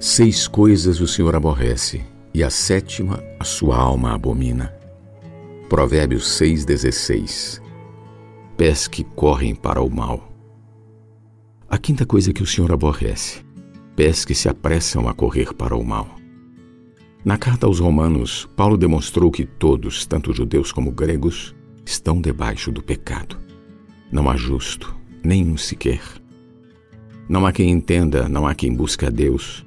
Seis coisas o Senhor aborrece, e a sétima a sua alma abomina. Provérbios 6,16 Pés que correm para o mal. A quinta coisa que o Senhor aborrece: pés que se apressam a correr para o mal. Na carta aos Romanos, Paulo demonstrou que todos, tanto judeus como gregos, estão debaixo do pecado. Não há justo, nenhum sequer. Não há quem entenda, não há quem busque a Deus.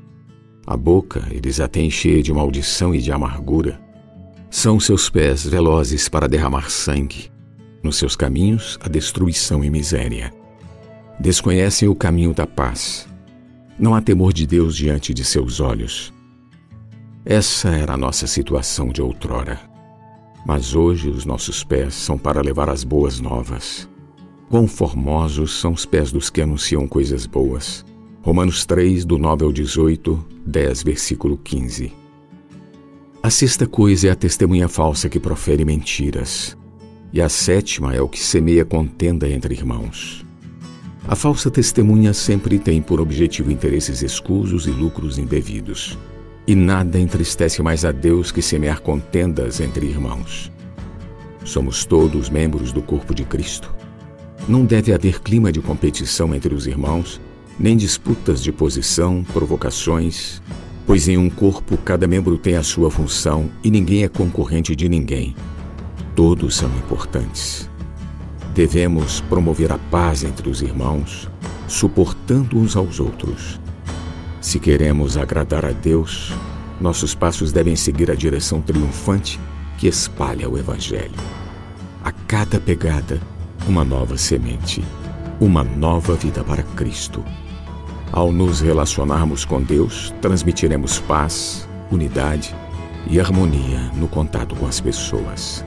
A boca eles a têm cheia de maldição e de amargura. São seus pés velozes para derramar sangue. Nos seus caminhos, a destruição e miséria. Desconhecem o caminho da paz. Não há temor de Deus diante de seus olhos. Essa era a nossa situação de outrora. Mas hoje os nossos pés são para levar as boas novas. Quão formosos são os pés dos que anunciam coisas boas. Romanos 3, do 9 ao 18, 10, versículo 15. A sexta coisa é a testemunha falsa que profere mentiras. E a sétima é o que semeia contenda entre irmãos. A falsa testemunha sempre tem por objetivo interesses escusos e lucros indevidos. E nada entristece mais a Deus que semear contendas entre irmãos. Somos todos membros do corpo de Cristo. Não deve haver clima de competição entre os irmãos, nem disputas de posição, provocações, pois em um corpo cada membro tem a sua função e ninguém é concorrente de ninguém. Todos são importantes. Devemos promover a paz entre os irmãos, suportando uns aos outros se queremos agradar a Deus, nossos passos devem seguir a direção triunfante que espalha o Evangelho. A cada pegada, uma nova semente, uma nova vida para Cristo. Ao nos relacionarmos com Deus, transmitiremos paz, unidade e harmonia no contato com as pessoas.